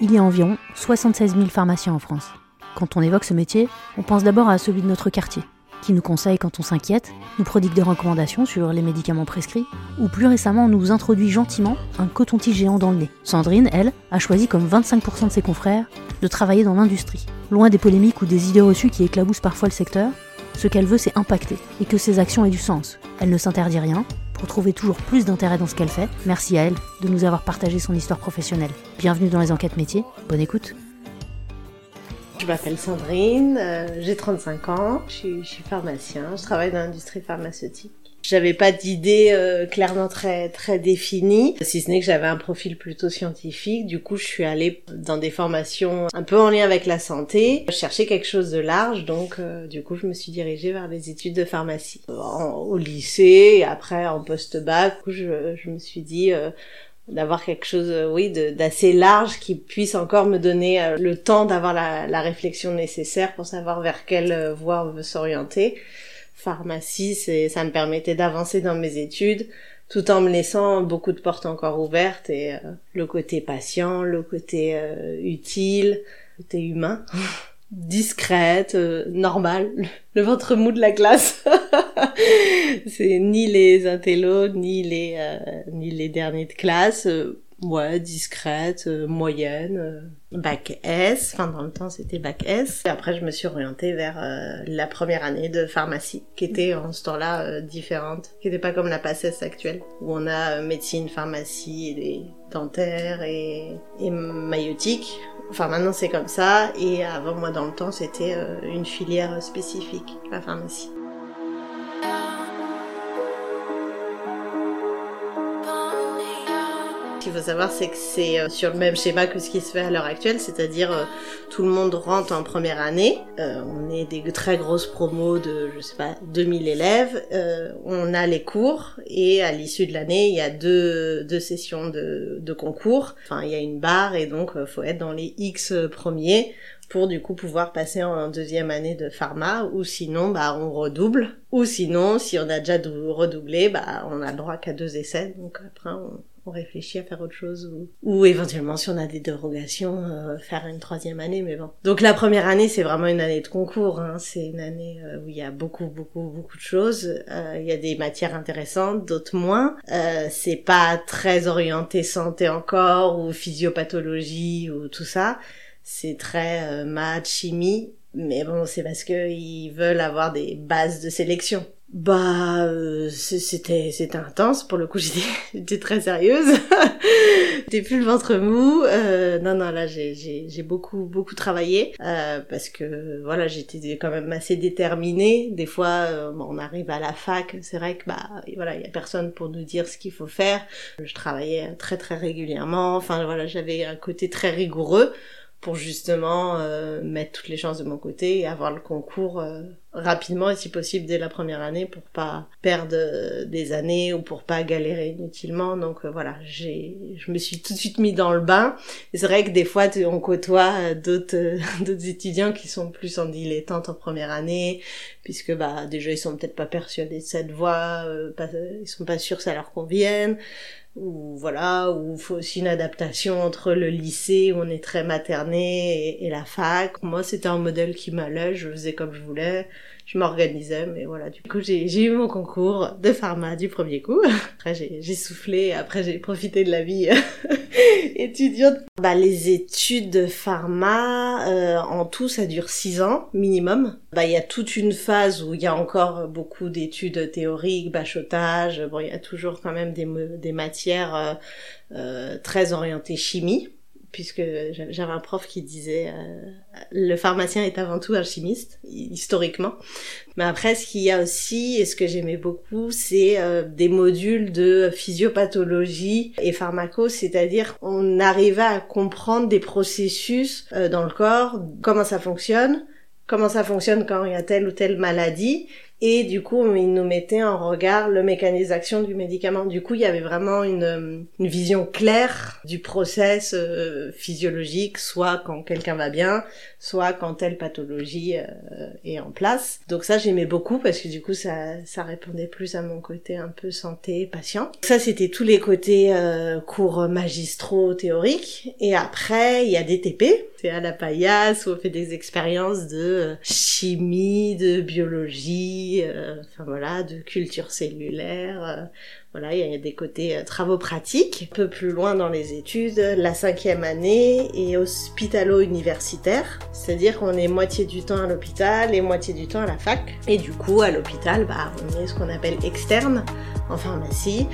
Il y a environ 76 000 pharmaciens en France. Quand on évoque ce métier, on pense d'abord à celui de notre quartier, qui nous conseille quand on s'inquiète, nous prodigue des recommandations sur les médicaments prescrits, ou plus récemment nous introduit gentiment un coton-tige géant dans le nez. Sandrine, elle, a choisi comme 25% de ses confrères de travailler dans l'industrie. Loin des polémiques ou des idées reçues qui éclaboussent parfois le secteur, ce qu'elle veut c'est impacter, et que ses actions aient du sens. Elle ne s'interdit rien, pour trouver toujours plus d'intérêt dans ce qu'elle fait. Merci à elle de nous avoir partagé son histoire professionnelle. Bienvenue dans les enquêtes métiers, bonne écoute. Je m'appelle Sandrine, euh, j'ai 35 ans, je suis, je suis pharmacien, je travaille dans l'industrie pharmaceutique. J'avais pas d'idée euh, clairement très très définie, si ce n'est que j'avais un profil plutôt scientifique. Du coup, je suis allée dans des formations un peu en lien avec la santé. Je cherchais quelque chose de large, donc euh, du coup, je me suis dirigée vers les études de pharmacie. au lycée, après en post-bac, je, je me suis dit d'avoir quelque chose, oui, d'assez large qui puisse encore me donner le temps d'avoir la, la, réflexion nécessaire pour savoir vers quelle voie on veut s'orienter pharmacie, c'est, ça me permettait d'avancer dans mes études tout en me laissant beaucoup de portes encore ouvertes et euh, le côté patient, le côté euh, utile, le côté humain, discrète, euh, normale, le ventre mou de la classe. c'est ni les intellos, ni les ni les derniers de classe ouais, discrète, euh, moyenne, euh, bac S. Enfin, dans le temps, c'était bac S. Et après, je me suis orientée vers euh, la première année de pharmacie, qui était en ce temps-là différente, qui n'était pas comme la PACES actuelle, où on a médecine, pharmacie, et dentaire et, et maïotique. Enfin, maintenant, c'est comme ça. Et avant, moi, dans le temps, c'était une filière spécifique, la pharmacie. Qu'il faut savoir, c'est que c'est euh, sur le même schéma que ce qui se fait à l'heure actuelle, c'est-à-dire euh, tout le monde rentre en première année. Euh, on est des très grosses promos de, je sais pas, 2000 élèves. on a les cours et à l'issue de l'année, il y a deux, deux sessions de, de concours. Enfin, il y a une barre et donc faut être dans les X premiers pour du coup pouvoir passer en deuxième année de pharma ou sinon bah on redouble ou sinon si on a déjà redoublé bah on a droit qu'à deux essais donc après on, on à faire autre chose ou, ou éventuellement si on a des dérogations euh, faire une troisième année mais bon. Donc la première année c'est vraiment une année de concours hein. c'est une année euh, où il y a beaucoup beaucoup beaucoup de choses. Euh, il y a des matières intéressantes d'autres moins. C'est pas très orienté santé encore ou physiopathologie ou tout ça. C'est très maths chimie. Mais bon c'est parce que ils veulent avoir des bases de sélection bah, euh, c'était c'était intense pour le coup. J'étais très sérieuse. J'étais plus le ventre mou. Euh, non non là j'ai j'ai beaucoup beaucoup travaillé euh, parce que voilà j'étais quand même assez déterminée. Des fois euh, on arrive à la fac, c'est vrai que bah voilà il y a personne pour nous dire ce qu'il faut faire. Je travaillais très très régulièrement. Enfin voilà j'avais un côté très rigoureux pour justement euh, mettre toutes les chances de mon côté et avoir le concours euh, rapidement et si possible dès la première année pour pas perdre euh, des années ou pour pas galérer inutilement. Donc voilà j'ai je me suis tout de suite mis dans le bain. Et c'est vrai que des fois on côtoie d'autres d'autres étudiants qui sont plus en dilettante en première année puisque bah déjà ils sont peut-être pas persuadés de cette voie pas, ils sont pas sûrs que ça leur convienne. Ou voilà, ou faut aussi une adaptation entre le lycée où on est très materné et, la fac. Moi, c'était un modèle qui m'allait, je faisais comme je voulais, je m'organisais, mais voilà. Du coup, j'ai eu mon concours de pharma du premier coup. Après, j'ai soufflé, après j'ai profité de la vie étudiante. Bah, les études de pharma, euh, en tout, ça dure six ans minimum. Bah, il y a toute une phase où il y a encore beaucoup d'études théoriques, bachotage. Bon, il y a toujours quand même des, des matières euh, euh, très orientées chimie puisque j'avais un prof qui disait euh, le pharmacien est avant tout un chimiste historiquement. Mais après ce qu'il y a aussi et ce que j'aimais beaucoup c'est euh, des modules de physiopathologie et pharmaco c'est-à-dire on arrivait à comprendre des processus euh, dans le corps comment ça fonctionne comment ça fonctionne quand il y a telle ou telle maladie et du coup ils nous mettaient en regard le mécanisation du médicament. Du coup il y avait vraiment une, une vision claire du process euh, physiologique, soit quand quelqu'un va bien, soit quand telle pathologie euh, est en place. Donc ça j'aimais beaucoup parce que du coup ça, ça répondait plus à mon côté un peu santé, patient. Ça c'était tous les côtés euh, cours magistraux théoriques. Et après il y a des TP, c'est à la paillasse où on fait des expériences de chimie, de biologie, euh, enfin voilà, de culture cellulaire. Voilà, il y a des côtés euh, travaux pratiques. Un peu plus loin dans les études, la cinquième année est hospitalo-universitaire, c'est-à-dire qu'on est moitié du temps à l'hôpital et moitié du temps à la fac. Et du coup, à l'hôpital, bah, on est ce qu'on appelle externe en pharmacie.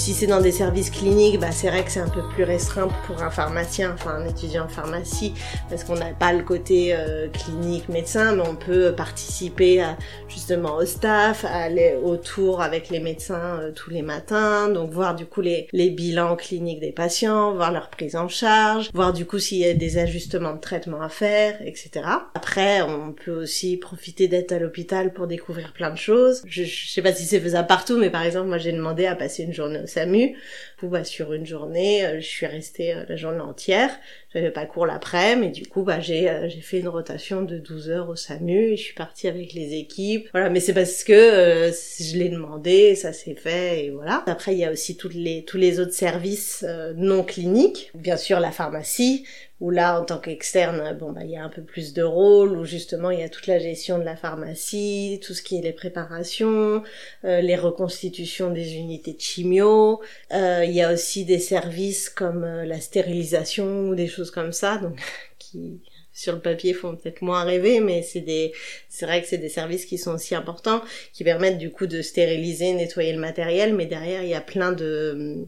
Si c'est dans des services cliniques, bah, c'est vrai que c'est un peu plus restreint pour un pharmacien, enfin un étudiant en pharmacie, parce qu'on n'a pas le côté euh, clinique médecin, mais on peut participer à, justement au staff, aller autour avec les médecins euh, tous les matins, donc voir du coup les, les bilans cliniques des patients, voir leur prise en charge, voir du coup s'il y a des ajustements de traitement à faire, etc. Après, on peut aussi profiter d'être à l'hôpital pour découvrir plein de choses. Je, je sais pas si c'est faisable partout, mais par exemple, moi j'ai demandé à passer une journée SAMU. Où, sur une journée, euh, je suis restée euh, la journée entière. J'avais pas cours l'après, mais du coup, bah, j'ai euh, j'ai fait une rotation de 12 heures au SAMU et je suis partie avec les équipes. Voilà, mais c'est parce que je l'ai demandé, ça s'est fait et voilà. Après, il y a aussi tous les autres services non cliniques. Bien sûr, la pharmacie, où là, en tant qu'externe, bon, bah, il y a un peu plus de rôle, où justement, il y a toute la gestion de la pharmacie, tout ce qui est les préparations, euh, les reconstitutions des unités de chimio. Euh, il y a aussi des services comme euh, la stérilisation ou des choses comme ça, donc qui sur le papier font peut-être moins rêver, mais c'est des, c'est vrai que c'est des services qui sont aussi importants, qui permettent du coup de stériliser, nettoyer le matériel, mais derrière il y a plein de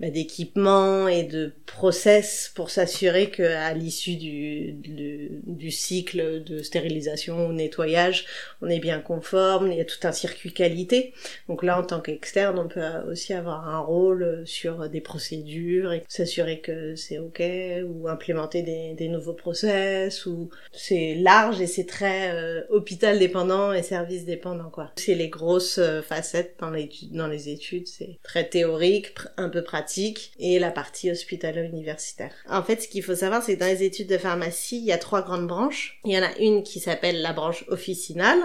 bah, d'équipements et de process pour s'assurer que à l'issue du, du, cycle de stérilisation ou nettoyage, on est bien conforme, il y a tout un circuit qualité. Donc là, en tant qu'externe, on peut aussi avoir un rôle sur des procédures et s'assurer que c'est ok ou implémenter des, des nouveaux process ou c'est large et c'est très euh, hôpital dépendant et service dépendant quoi. C'est les grosses euh, facettes dans les, dans les études, c'est très théorique, un peu pratique et la partie hospitalo-universitaire. En fait, ce qu'il faut savoir, c'est que dans les études de pharmacie, il y a trois grandes branches. Il y en a une qui s'appelle la branche officinale,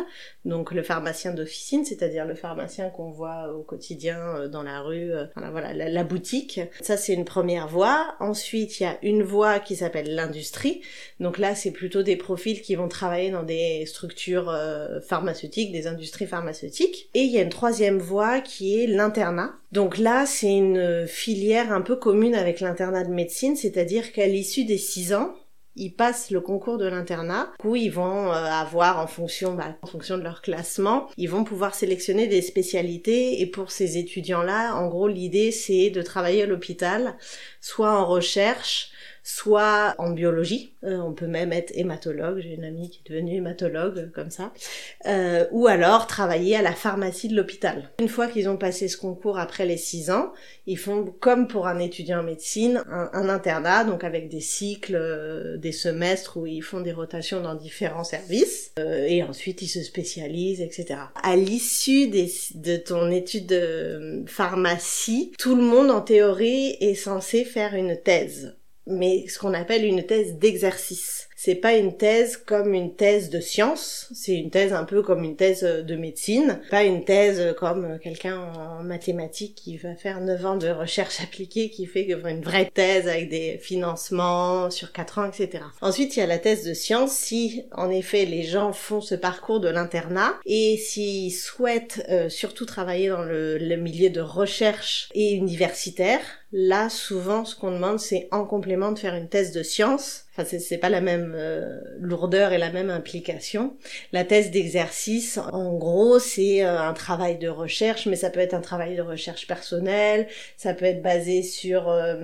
donc le pharmacien d'officine, c'est-à-dire le pharmacien qu'on voit au quotidien euh, dans la rue, euh, voilà, la, boutique. Ça, c'est une première voie. Ensuite, il y a une voie qui s'appelle l'industrie. Donc là, c'est plutôt des profils qui vont travailler dans des structures euh, pharmaceutiques, des industries pharmaceutiques. Et il y a une troisième voie qui est l'internat. Donc là, c'est une filière un peu commune avec l'internat de médecine, c'est-à-dire qu'à l'issue des six ans, ils passent le concours de l'internat, où ils vont euh, avoir en fonction, bah, en fonction de leur classement, ils vont pouvoir sélectionner des spécialités. Et pour ces étudiants-là, en gros, l'idée c'est de travailler à l'hôpital, soit en recherche, soit en biologie, euh, on peut même être hématologue, j'ai une amie qui est devenue hématologue euh, comme ça, euh, ou alors travailler à la pharmacie de l'hôpital. Une fois qu'ils ont passé ce concours après les six ans, ils font comme pour un étudiant en médecine, un, internat, donc avec des cycles, des semestres où ils font des rotations dans différents services, et ensuite ils se spécialisent, etc. À l'issue de ton étude de pharmacie, tout le monde en théorie est censé faire une thèse mais ce qu'on appelle une thèse d'exercice. C'est pas une thèse comme une thèse de science, c'est une thèse un peu comme une thèse de médecine, pas une thèse comme quelqu'un en mathématiques qui va faire 9 ans de recherche appliquée qui fait une vraie thèse avec des financements sur 4 ans, etc. Ensuite, il y a la thèse de science si en effet les gens font ce parcours de l'internat et s'ils souhaitent euh, surtout travailler dans le milieu de recherche et universitaire, Là, souvent, ce qu'on demande, c'est en complément de faire une thèse de science Enfin, c'est pas la même euh, lourdeur et la même implication. La thèse d'exercice, en gros, c'est euh, un travail de recherche, mais ça peut être un travail de recherche personnelle, ça peut être basé sur euh,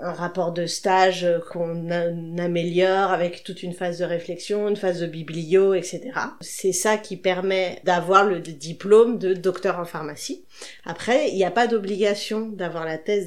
un rapport de stage qu'on améliore avec toute une phase de réflexion, une phase de biblio, etc. C'est ça qui permet d'avoir le diplôme de docteur en pharmacie. Après, il n'y a pas d'obligation d'avoir la thèse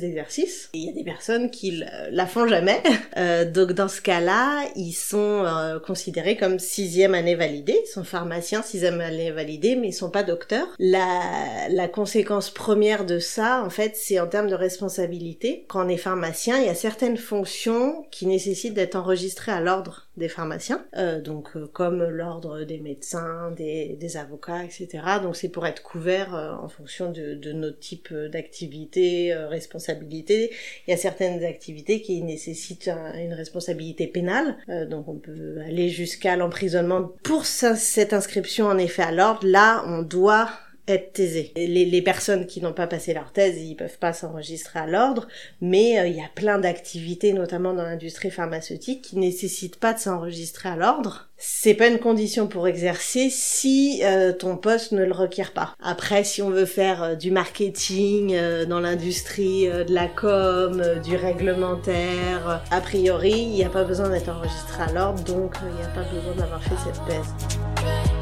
Il y a des personnes qui la font jamais. Euh, donc dans ce cas-là, ils sont euh, considérés comme sixième année validée. Ils sont pharmaciens sixième année validée, mais ils sont pas docteurs. La, la conséquence première de ça, en fait, c'est en termes de responsabilité. Quand on est pharmacien, il y a certaines fonctions qui nécessitent d'être enregistrées à l'ordre des pharmaciens, euh, donc euh, comme l'ordre des médecins, des, des, avocats, etc. Donc c'est pour être couvert euh, en fonction de, de nos types d'activités, euh, responsabilités. Il y a certaines activités qui nécessitent une responsabilité pénale, donc on peut aller jusqu'à l'emprisonnement pour cette inscription en effet à l'ordre. Là, on doit être. Les, les personnes qui n'ont pas passé leur thèse, ils peuvent pas s'enregistrer à l'ordre, mais euh, il y a plein d'activités, notamment dans l'industrie pharmaceutique, qui nécessitent pas de s'enregistrer à l'ordre. C'est pas une condition pour exercer si euh, ton poste ne le requiert pas. Après, si on veut faire euh, du marketing dans l'industrie de la com, du réglementaire, a priori, il n'y a pas besoin d'être enregistré à l'ordre, donc il n'y a pas besoin d'avoir fait cette thèse.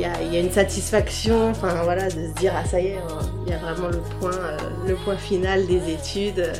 Y a, y a, une satisfaction, enfin voilà, de se dire ah ça y est, il y a vraiment le point, euh, le point final des études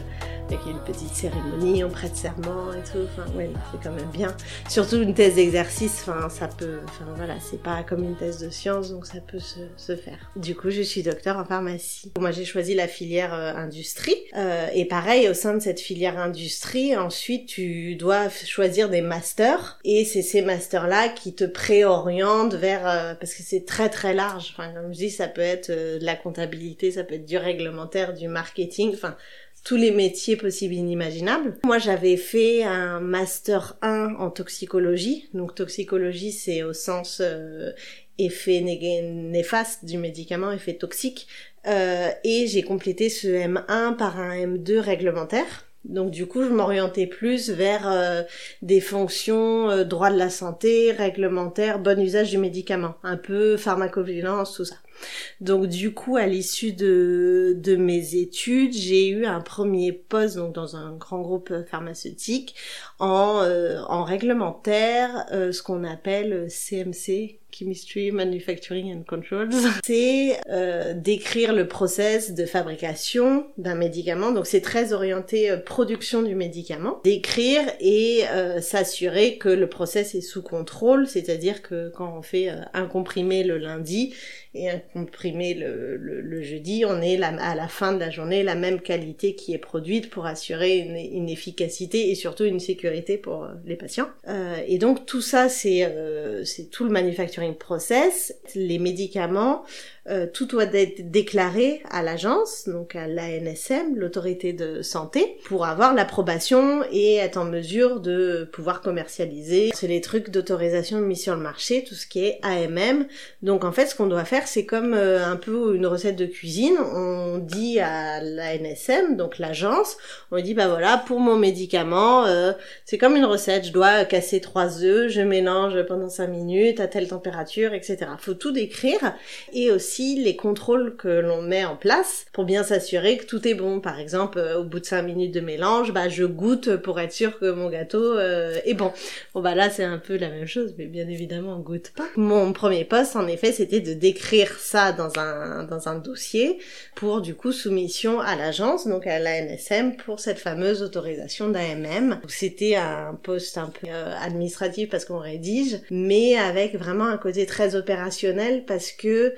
avec une petite cérémonie, on prête serment et tout. Enfin, ouais, c'est quand même bien. Surtout une thèse d'exercice, enfin, ça peut, enfin voilà, c'est pas comme une thèse de science, donc ça peut se, se faire. Du coup, je suis docteur en pharmacie. Moi, j'ai choisi la filière euh, industrie. Euh, et pareil, au sein de cette filière industrie, ensuite, tu dois choisir des masters. Et c'est ces masters-là qui te préorientent vers, euh, parce que c'est très très large. Enfin, comme je dis, ça peut être euh, de la comptabilité, ça peut être du réglementaire, du marketing. Enfin, tous les métiers possibles et inimaginables. Moi, j'avais fait un master 1 en toxicologie. Donc, toxicologie, c'est au sens euh, effet néfaste du médicament, effet toxique. Euh, et j'ai complété ce M1 par un M2 réglementaire. Donc du coup, je m'orientais plus vers euh, des fonctions euh, droit de la santé, réglementaire, bon usage du médicament, un peu pharmacovigilance, tout ça. Donc du coup, à l'issue de, mes études, j'ai eu un premier poste dans un grand groupe pharmaceutique en, euh, en réglementaire, euh, ce qu'on appelle CMC, Chemistry, Manufacturing and Controls. C'est euh, décrire le process de fabrication d'un médicament. Donc c'est très orienté production du médicament. Décrire et s'assurer que le process est sous contrôle, c'est-à-dire que quand on fait un comprimé le lundi, et un comprimé le, le, jeudi, on est à la fin de la journée la même qualité qui est produite pour assurer une, une efficacité et surtout une sécurité pour euh, les patients. Euh, et donc tout ça, c'est euh, c'est tout le manufacturing process. Les médicaments, euh, tout doit être déclaré à l'agence, donc à l'ANSM, l'autorité de santé, pour avoir l'approbation et être en mesure de pouvoir commercialiser. C'est les trucs d'autorisation de mise sur le marché, tout ce qui est AMM. Donc en fait, ce qu'on doit faire, c'est comme euh, un peu une recette de cuisine. On dit à l'ANSM, donc l'agence, on dit bah voilà, pour mon médicament, euh, c'est comme une recette. Je dois casser trois œufs, je mélange pendant cinq minutes à telle température, etc. Faut tout décrire et aussi les contrôles que l'on met en place pour bien s'assurer que tout est bon. Par exemple, euh, au bout de 5 minutes de mélange, bah je goûte pour être sûr que mon gâteau euh, est bon. Bon bah là c'est un peu la même chose, mais bien évidemment on goûte pas. Mon premier poste en effet c'était de décrire ça dans un dans un dossier pour du coup soumission à l'agence, donc à la NSM pour cette fameuse autorisation d'AMM. C'était un poste un peu euh, administratif parce qu'on rédige, mais avec vraiment un côté très opérationnel parce que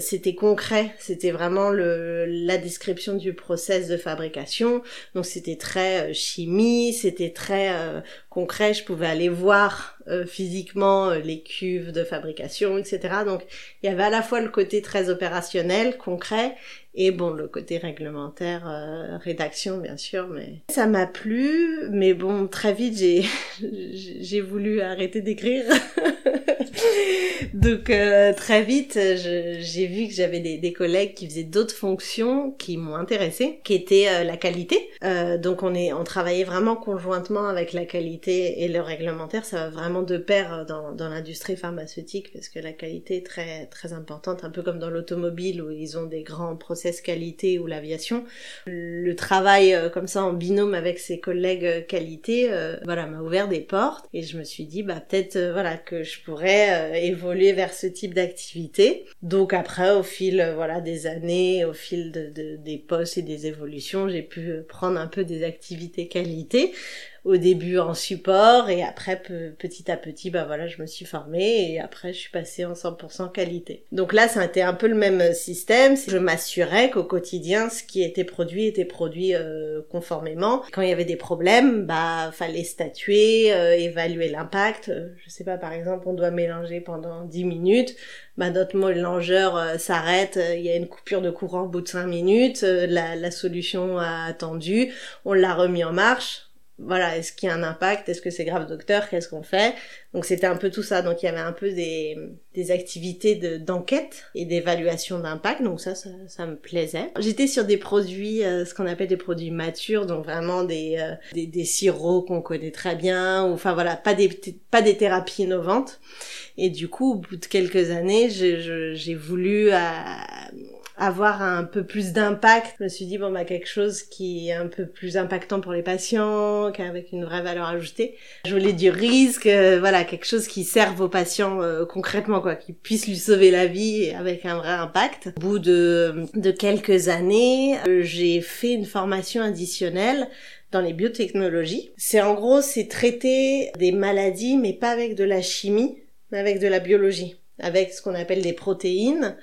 c'était concret, c'était vraiment le, la description du process de fabrication. Donc c'était très euh, chimie, c'était très euh, concret. Je pouvais aller voir physiquement les cuves de fabrication, etc. Donc il y avait à la fois le côté très opérationnel, concret, et bon le côté réglementaire, rédaction bien sûr. Mais ça m'a plu, mais bon très vite j'ai j'ai voulu arrêter d'écrire. Donc euh, très vite, j'ai vu que j'avais des, collègues qui faisaient d'autres fonctions qui m'ont intéressée, qui étaient euh, la qualité. Euh, donc on est, on travaillait vraiment conjointement avec la qualité et le réglementaire. Ça va vraiment de pair dans, dans l'industrie pharmaceutique parce que la qualité est très très importante, un peu comme dans l'automobile où ils ont des grands process qualité ou l'aviation. Le travail comme ça en binôme avec ses collègues qualité, voilà, m'a ouvert des portes et je me suis dit bah peut-être voilà que je pourrais euh, évoluer vers ce type d'activité. Donc après, au fil euh, voilà des années, au fil de, des postes et des évolutions, j'ai pu prendre un peu des activités qualité au début en support et après petit à petit bah voilà je me suis formée et après je suis passée en 100% qualité. Donc là ça a été un peu le même système, je m'assurais qu'au quotidien ce qui était produit était produit euh, conformément. Quand il y avait des problèmes, bah fallait statuer, euh, évaluer l'impact. Euh, je sais pas par exemple on doit mélanger pendant 10 minutes, bah notre mélangeur s'arrête, il y a une coupure de courant au bout de 5 minutes, la, la solution a attendu, on l'a remis en marche voilà, est-ce qu'il y a un impact? Est-ce que c'est grave docteur? Qu'est-ce qu'on fait? Donc c'était un peu tout ça. Donc il y avait un peu des, des activités d'enquête et d'évaluation d'impact. Donc ça, ça, me plaisait. J'étais sur des produits, euh, ce qu'on appelle des produits matures, donc vraiment des, euh, des, des, sirops qu'on connaît très bien, ou enfin voilà, pas des, pas des thérapies innovantes. Et du coup, au bout de quelques années, j'ai voulu... Euh, avoir un peu plus d'impact. Je me suis dit bon bah quelque chose qui est un peu plus impactant pour les patients, avec une vraie valeur ajoutée. Je voulais du risque, euh, voilà quelque chose qui serve aux patients euh, concrètement quoi, qui puisse lui sauver la vie avec un vrai impact. Au bout de, de quelques années, euh, j'ai fait une formation additionnelle dans les biotechnologies. C'est en gros c'est traiter des maladies mais pas avec de la chimie, mais avec de la biologie, avec ce qu'on appelle des protéines.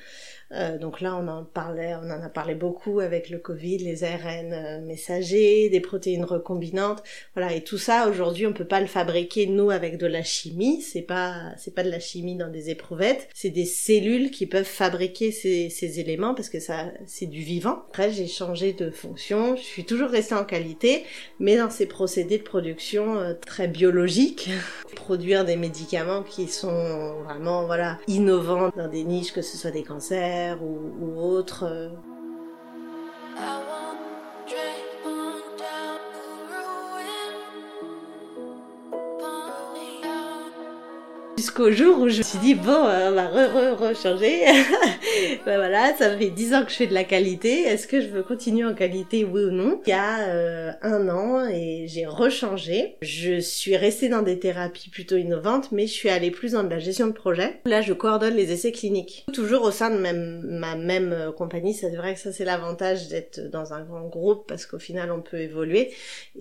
Euh, donc là, on en parlait, on en a parlé beaucoup avec le Covid, les ARN euh, messagers, des protéines recombinantes, voilà. Et tout ça, aujourd'hui, on peut pas le fabriquer nous avec de la chimie. C'est pas, c'est pas de la chimie dans des éprouvettes. C'est des cellules qui peuvent fabriquer ces, ces éléments parce que ça, c'est du vivant. Après, j'ai changé de fonction. Je suis toujours restée en qualité, mais dans ces procédés de production euh, très biologiques, produire des médicaments qui sont vraiment, voilà, innovants dans des niches, que ce soit des cancers ou, autre. Jusqu'au jour où je me suis dit bon euh, on va re re changer ben voilà ça fait dix ans que je fais de la qualité. Est-ce que je veux continuer en qualité oui ou non? Il y a euh, un an et j'ai rechangé. Je suis restée dans des thérapies plutôt innovantes mais je suis allée plus dans de la gestion de projet. Là je coordonne les essais cliniques. Toujours au sein de même, ma même euh, compagnie c'est vrai que ça c'est l'avantage d'être dans un grand groupe parce qu'au final on peut évoluer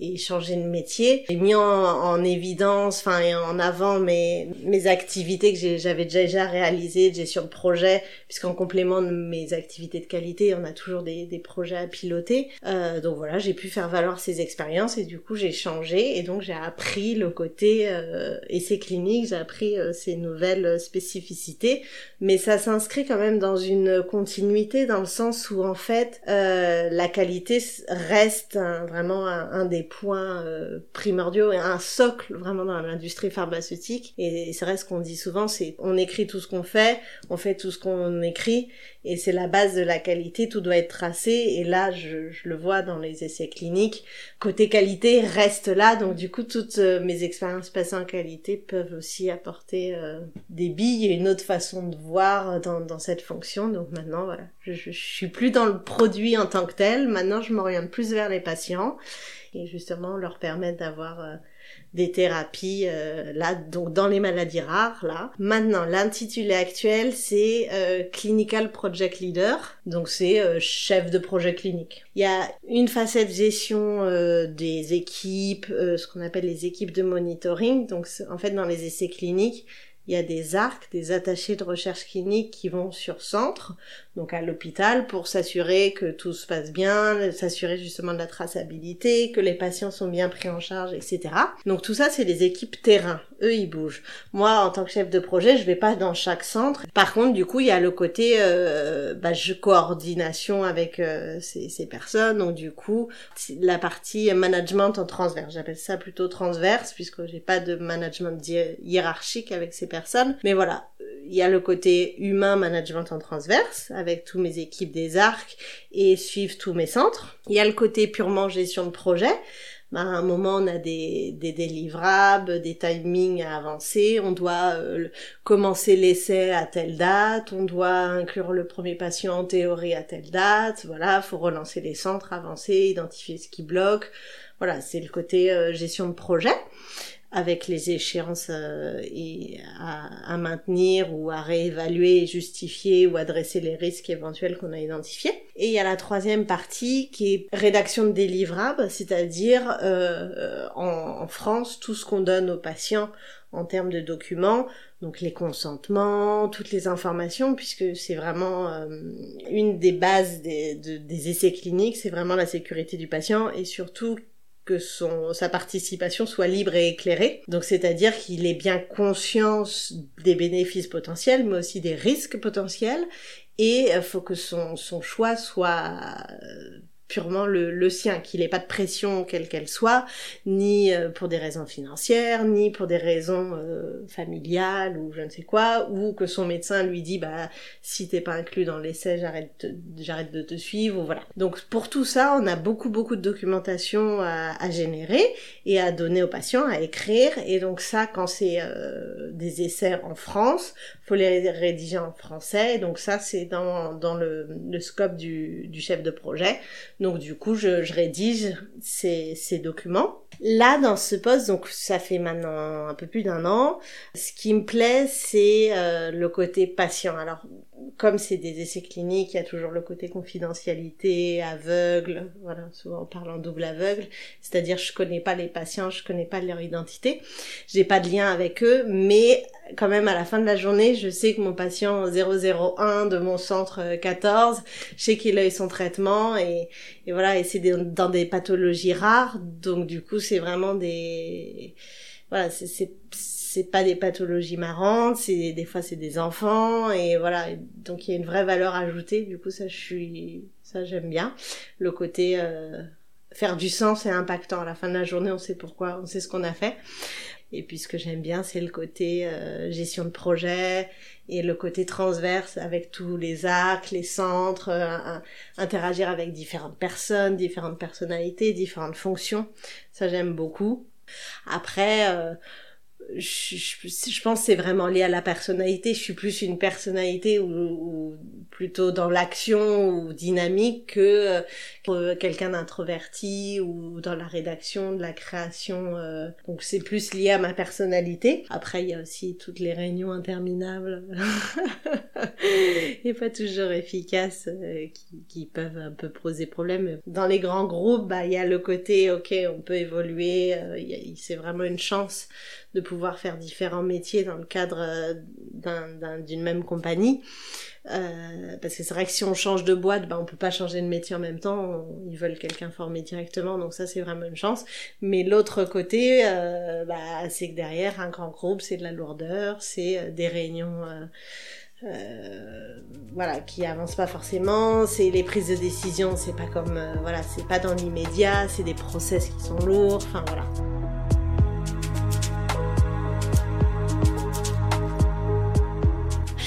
et changer de métier. J'ai mis en, en évidence enfin en avant mes mes activités que j'avais déjà réalisées de gestion de projet, puisqu'en complément de mes activités de qualité, on a toujours des, projets à piloter. Euh, donc voilà, j'ai pu faire valoir ces expériences et du coup j'ai changé et donc j'ai appris le côté euh, essai clinique, j'ai appris euh, ces nouvelles spécificités, mais ça s'inscrit quand même dans une continuité dans le sens où en fait euh, la qualité reste vraiment un, des points primordiaux et un socle vraiment dans l'industrie pharmaceutique et reste qu'on dit souvent, c'est on écrit tout ce qu'on fait, on fait tout ce qu'on écrit, et c'est la base de la qualité, tout doit être tracé, et là, je, le vois dans les essais cliniques, côté qualité reste là, donc du coup, toutes euh, mes expériences passées en qualité peuvent aussi apporter euh, des billes et une autre façon de voir dans, dans cette fonction, donc maintenant, voilà, je, je, suis plus dans le produit en tant que tel, maintenant je m'oriente plus vers les patients, et justement leur permettre d'avoir... Euh, des thérapies euh, là donc dans les maladies rares là. Maintenant l'intitulé actuel c'est euh, clinical project leader donc c'est euh, chef de projet clinique. Il y a une facette gestion des équipes ce qu'on appelle les équipes de monitoring donc en fait dans les essais cliniques il y a des arcs, des attachés de recherche clinique qui vont sur centre, donc à l'hôpital, pour s'assurer que tout se passe bien, s'assurer justement de la traçabilité, que les patients sont bien pris en charge, etc. Donc tout ça, c'est les équipes terrain. Eux, ils bougent. Moi, en tant que chef de projet, je vais pas dans chaque centre. Par contre, du coup, il y a le côté euh, bah, je coordination avec euh, ces, ces personnes. Donc du coup, la partie management en transverse. J'appelle ça plutôt transverse puisque j'ai pas de management hiérarchique avec ces personnes mais voilà, il y a le côté humain management en transverse avec tous mes équipes des arcs et suivre tous mes centres. Il y a le côté purement gestion de projet. Bah, à un moment, on a des, des délivrables, des timings à avancer, on doit euh, commencer l'essai à telle date, on doit inclure le premier patient en théorie à telle date, voilà, faut relancer les centres, avancer, identifier ce qui bloque. Voilà, c'est le côté euh, gestion de projet. Avec les échéances euh, et à, à, maintenir ou à réévaluer, justifier ou adresser les risques éventuels qu'on a identifiés. Et il y a la troisième partie qui est rédaction de délivrables, c'est-à-dire euh, en, en, France tout ce qu'on donne aux patients en termes de documents, donc les consentements, toutes les informations, puisque c'est vraiment euh, une des bases des, des essais cliniques, c'est vraiment la sécurité du patient et surtout que son, sa participation soit libre et éclairée. Donc c'est-à-dire qu'il ait bien conscience des bénéfices potentiels, mais aussi des risques potentiels, et il faut que son, son choix soit euh, purement le, le sien, qu'il n'ait pas de pression quelle qu'elle soit, ni euh, pour des raisons financières, ni pour des raisons euh, familiales ou je ne sais quoi, ou que son médecin lui dit bah si t'es pas inclus dans l'essai, j'arrête j'arrête de te suivre, ou voilà. Donc pour tout ça, on a beaucoup beaucoup de documentation à, à générer et à donner aux patients, à écrire, et donc ça quand c'est euh, des essais en France, faut les rédiger en français, donc ça c'est dans dans le, le scope du, du chef de projet donc du coup, je, je rédige ces, ces, documents. Là, dans ce poste, donc ça fait maintenant un peu plus d'un an, ce qui me plaît, c'est euh, le côté patient. Alors, comme c'est des essais cliniques, il y a toujours le côté confidentialité, aveugle, voilà, souvent on parle en double aveugle, c'est-à-dire je connais pas les patients, je connais pas leur identité, j'ai pas de lien avec eux, mais quand même à la fin de la journée, je sais que mon patient 001 de mon centre 14, je sais qu'il a eu son traitement et, et voilà, et c'est dans des pathologies rares, donc du coup c'est vraiment des voilà, c'est c'est pas des pathologies marrantes, c'est des fois c'est des enfants. Et voilà, donc il y a une vraie valeur ajoutée. Du coup, ça je suis ça j'aime bien. Le côté euh, faire du sens et impactant. À la fin de la journée, on sait pourquoi, on sait ce qu'on a fait. Et puis ce que j'aime bien, c'est le côté euh, gestion de projet et le côté transverse avec tous les arcs, les centres, euh, interagir avec différentes personnes, différentes personnalités, différentes fonctions. Ça j'aime beaucoup. Après, euh, je, pense que c'est vraiment lié à la personnalité. Je suis plus une personnalité ou, plutôt dans l'action ou dynamique que euh, quelqu'un d'introverti ou dans la rédaction, de la création. Euh. donc c'est plus lié à ma personnalité. Après, il y a aussi toutes les réunions interminables et pas toujours efficaces euh, qui, peuvent un peu poser problème. Dans les grands groupes, bah il y a le côté ok, on peut évoluer. c'est vraiment une chance de pouvoir faire différents métiers dans le cadre euh, d'une même compagnie. Euh, parce que c'est vrai que si on change de boîte, bah, on peut pas changer de métier en même temps. Ils veulent quelqu'un formé directement, donc ça c'est vraiment une chance. Mais l'autre côté, euh, bah, c'est que derrière un grand groupe, c'est de la lourdeur, c'est euh, des réunions. Euh, voilà, qui avancent pas forcément. C'est les prises de décision, c'est pas comme, voilà, c'est pas dans l'immédiat, c'est des process qui sont lourds. Enfin voilà.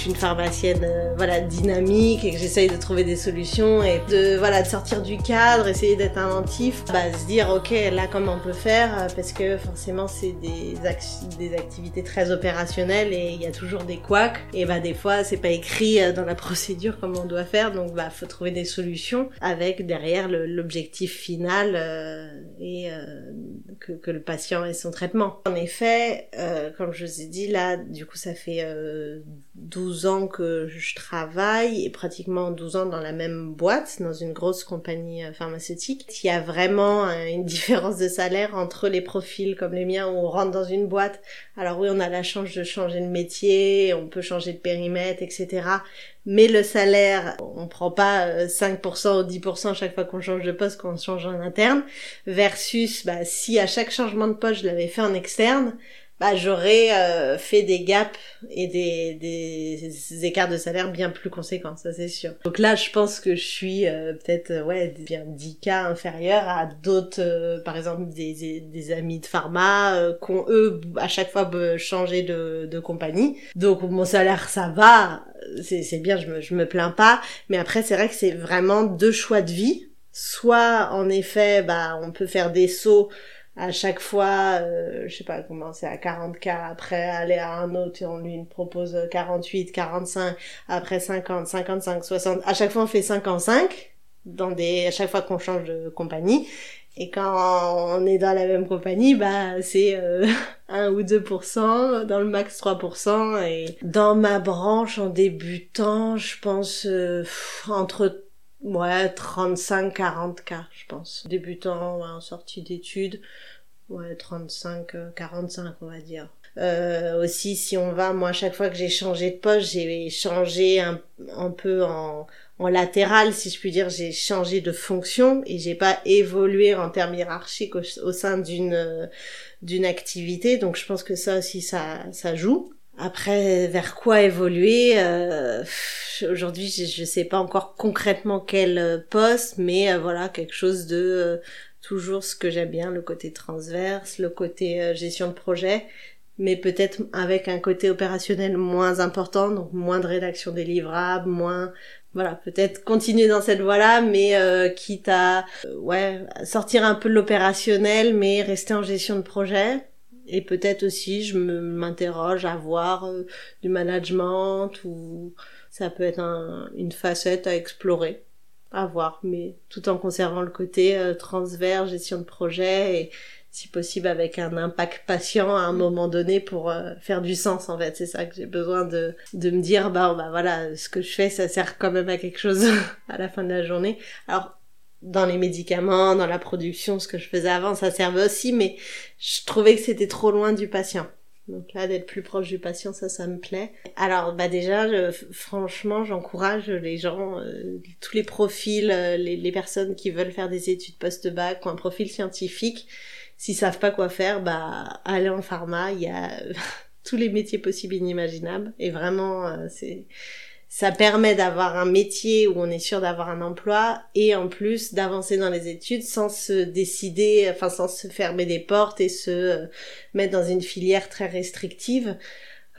Une pharmacienne euh, voilà dynamique et que j'essaye de trouver des solutions et de voilà de sortir du cadre, essayer d'être inventif, bah se dire ok là comment on peut faire euh, parce que forcément c'est des des activités très opérationnelles et il y a toujours des couacs et bah des fois c'est pas écrit euh, dans la procédure comme on doit faire. Donc bah faut trouver des solutions avec derrière l'objectif final et que, que, le patient ait son traitement. En effet, comme je vous ai dit là, du coup ça fait 12 ans que je travaille et pratiquement 12 ans dans la même boîte, dans une grosse compagnie euh, pharmaceutique. Il y a vraiment euh, une différence de salaire entre les profils comme les miens où on rentre dans une boîte. Alors oui, on a la chance de changer de métier, on peut changer de périmètre, etc. Mais le salaire, on prend pas 5% euh, ou 10% chaque fois qu'on change de poste, qu'on change en interne, versus bah, si à chaque changement de poste je l'avais fait en externe, bah, j'aurais euh, fait des gaps et des, des, écarts de salaire bien plus conséquents, ça c'est sûr. Donc là, je pense que je suis euh, peut-être euh, ouais bien 10 cas inférieur à d'autres, par exemple des, des amis de pharma, qui ont eux à chaque fois changé de, de compagnie. Donc mon salaire ça va, c'est bien, je me, je me plains pas. Mais après c'est vrai que c'est vraiment deux choix de vie. Soit en effet, bah on peut faire des sauts à chaque fois, euh, je sais pas comment c'est à 40K, après aller à un autre et on lui propose 48, 45, après 50, 55, 60. À chaque fois on fait 55 dans des, à chaque fois qu'on change de compagnie. Et quand on est dans la même compagnie, bah c'est euh, 1 ou 2%, dans le max 3%. Et dans ma branche, en débutant, je pense euh, entre ouais 35-40 cas, je pense. Débutant en sortie d'études, ouais 35-45 on va dire. Euh, aussi, si on va, moi, chaque fois que j'ai changé de poste, j'ai changé un, un peu en, en latéral, si je puis dire, j'ai changé de fonction et j'ai pas évolué en termes hiérarchiques au, sein d'une d'une activité. Donc, je pense que ça aussi, ça ça joue. Après, vers quoi évoluer euh, Aujourd'hui, je, je sais pas encore concrètement quel poste, mais euh, voilà, quelque chose de euh, toujours ce que j'aime bien, le côté transverse, le côté euh, gestion de projet mais peut-être avec un côté opérationnel moins important, donc moins de rédaction des livrables, moins voilà, peut-être continuer dans cette voie-là, mais euh, quitte à euh, ouais sortir un peu de l'opérationnel, mais rester en gestion de projet. Et peut-être aussi, je m'interroge à voir euh, du management ou ça peut être un, une facette à explorer, à voir, mais tout en conservant le côté euh, transverse, gestion de projet et si possible avec un impact patient à un moment donné pour euh, faire du sens en fait. C'est ça que j'ai besoin de de me dire bah bah voilà ce que je fais ça sert quand même à quelque chose à la fin de la journée. Alors dans les médicaments dans la production ce que je faisais avant ça servait aussi mais je trouvais que c'était trop loin du patient. Donc là, d'être plus proche du patient, ça, ça me plaît. Alors, bah déjà, franchement, j'encourage les gens, euh, tous les profils, euh, les, personnes qui veulent faire des études post-bac ou un profil scientifique, S'ils savent pas quoi faire, bah allez en pharma, il y a tous les métiers possibles et inimaginables. Et vraiment euh, c'est ça permet d'avoir un métier où on est sûr d'avoir un emploi et en plus d'avancer dans les études sans se décider, enfin sans se fermer des portes et se mettre dans une filière très restrictive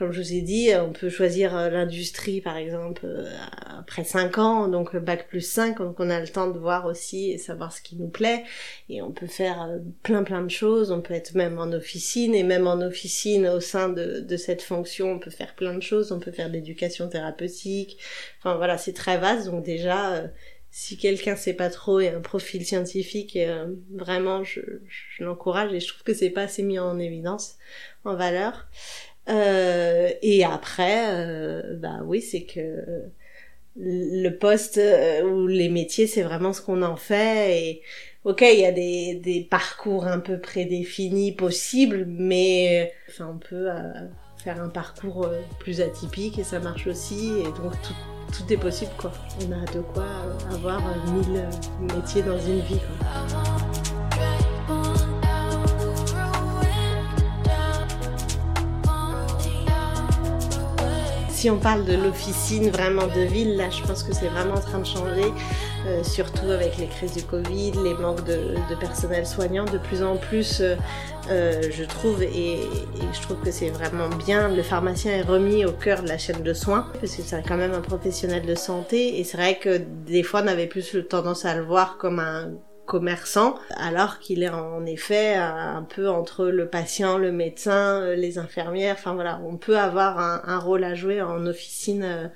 comme je vous ai dit, on peut choisir euh, l'industrie, par exemple, euh, après 5 ans, donc le bac plus 5, donc on a le temps de voir aussi et savoir ce qui nous plaît. Et on peut faire euh, plein plein de choses, on peut être même en officine, et même en officine, au sein de, de cette fonction, on peut faire plein de choses, on peut faire de l'éducation thérapeutique. Enfin voilà, c'est très vaste, donc déjà... si quelqu'un sait pas trop et un profil scientifique, vraiment, je, je l'encourage et je trouve que c'est pas assez mis en évidence, en valeur. Euh, et après, euh, bah oui, c'est que le poste euh, ou les métiers, c'est vraiment ce qu'on en fait. Et ok, il y a des, des parcours un peu prédéfinis possibles, mais enfin, on peut faire un parcours plus atypique et ça marche aussi. Et donc tout, tout est possible, quoi. On a de quoi avoir mille métiers dans une vie. Si on parle de l'officine vraiment de ville, là, je pense que c'est vraiment en train de changer, euh, surtout avec les crises du Covid, les manques de, personnel soignant. De plus en plus, euh, euh, je trouve, et, et, je trouve que c'est vraiment bien, le pharmacien est remis au cœur de la chaîne de soins, parce que c'est quand même un professionnel de santé, et c'est vrai que des fois, on avait plus tendance à le voir comme un commerçant, alors qu'il est en effet un peu entre le patient, le médecin, euh, les infirmières. Enfin voilà, on peut avoir un, un rôle à jouer en officine euh,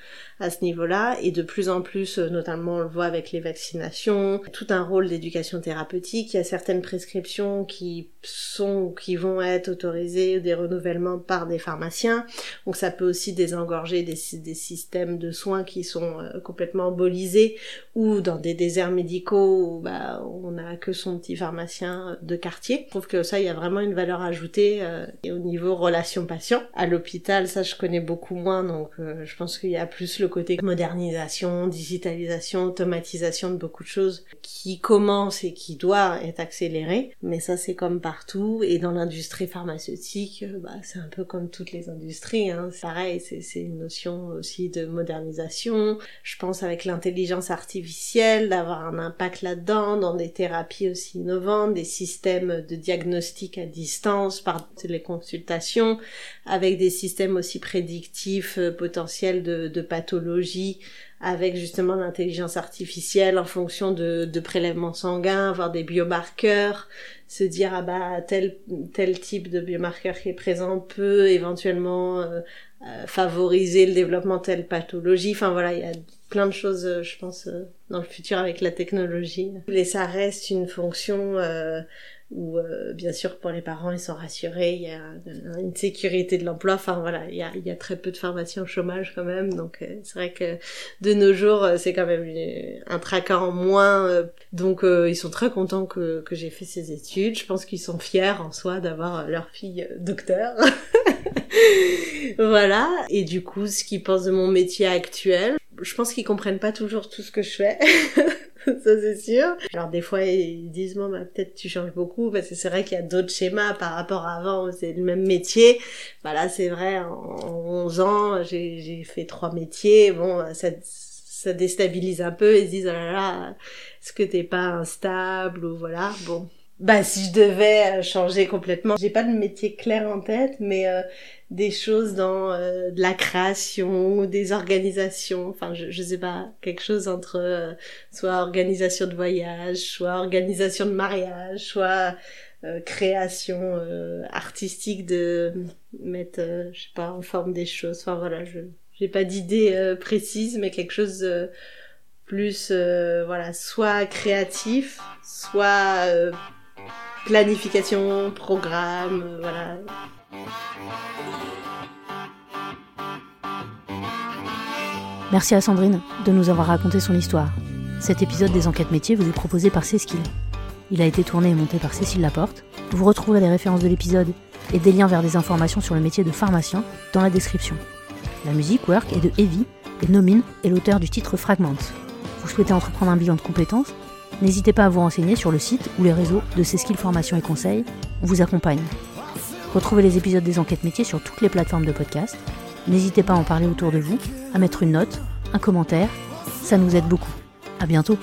à ce niveau-là et de plus en plus, euh, notamment on le voit avec les vaccinations, tout un rôle d'éducation thérapeutique. Il y a certaines prescriptions qui sont qui vont être autorisées des renouvellements par des pharmaciens. Donc ça peut aussi désengorger des, des systèmes de soins qui sont euh, complètement embolisés ou dans des déserts médicaux où bah, on n'a que son petit pharmacien de quartier. Je trouve que ça, il y a vraiment une valeur ajoutée euh, et au niveau relation patient. À l'hôpital, ça je connais beaucoup moins, donc je pense qu'il y a plus le côté modernisation, digitalisation, automatisation de beaucoup de choses qui commence et qui doit être accéléré. Mais ça, c'est comme partout. Et dans l'industrie pharmaceutique, euh, bah, c'est un peu comme toutes les industries. Hein. C'est pareil, c'est une notion aussi de modernisation. Je pense avec l'intelligence artificielle, d'avoir un impact là-dedans, dans des thérapies aussi innovantes, des systèmes de diagnostic à distance par les consultations, avec des systèmes aussi prédictifs euh, potentiels de, de pathologie avec justement l'intelligence artificielle en fonction de, de prélèvements sanguins, avoir des biomarqueurs, se dire ah bah tel tel type de biomarqueur qui est présent peut éventuellement euh, euh, favoriser le développement de telle pathologie. Enfin voilà, il y a plein de choses, euh, je pense, dans le futur avec la technologie. Et ça reste une fonction où euh, bien sûr pour les parents ils sont rassurés, il y a une sécurité de l'emploi, enfin voilà, il y a, il y a très peu de formations au chômage quand même, donc euh, c'est vrai que de nos jours euh, c'est quand même un traquant en moins, donc ils sont très contents que, que j'ai fait ces études, je pense qu'ils sont fiers en soi d'avoir leur fille docteur. voilà, et du coup ce qu'ils pensent de mon métier actuel, je pense qu'ils comprennent pas toujours tout ce que je fais. ça c'est sûr. Alors des fois ils disent bon bah peut-être tu changes beaucoup parce que c'est vrai qu'il y a d'autres schémas par rapport à avant, c'est le même métier. Bah là c'est vrai en 11 ans, j'ai fait trois métiers. Bon ça ça déstabilise un peu, ils se disent oh là là, est-ce que t'es pas instable ou voilà. Bon, bah si je devais changer complètement, j'ai pas de métier clair en tête, mais euh, des choses dans euh, de la création, des organisations, enfin je, je sais pas, quelque chose entre euh, soit organisation de voyage, soit organisation de mariage, soit création artistique de mettre, je sais pas, en forme des choses. Enfin voilà, je j'ai pas d'idée précise, mais quelque chose plus voilà, soit créatif, soit planification, programme, euh, voilà. Merci à Sandrine de nous avoir raconté son histoire. Cet épisode des enquêtes métiers vous est proposé par Cécile. Il a été tourné et monté par Cécile Laporte. Vous retrouverez les références de l'épisode et des liens vers des informations sur le métier de pharmacien dans la description. La musique Work est de Evie et Nomine est l'auteur du titre Fragment. Vous souhaitez entreprendre un bilan de compétences N'hésitez pas à vous renseigner sur le site ou les réseaux de Ceskills Formation et Conseil. On vous accompagne. Retrouvez les épisodes des enquêtes métiers sur toutes les plateformes de podcast. N'hésitez pas à en parler autour de vous, à mettre une note, un commentaire. Ça nous aide beaucoup. À bientôt.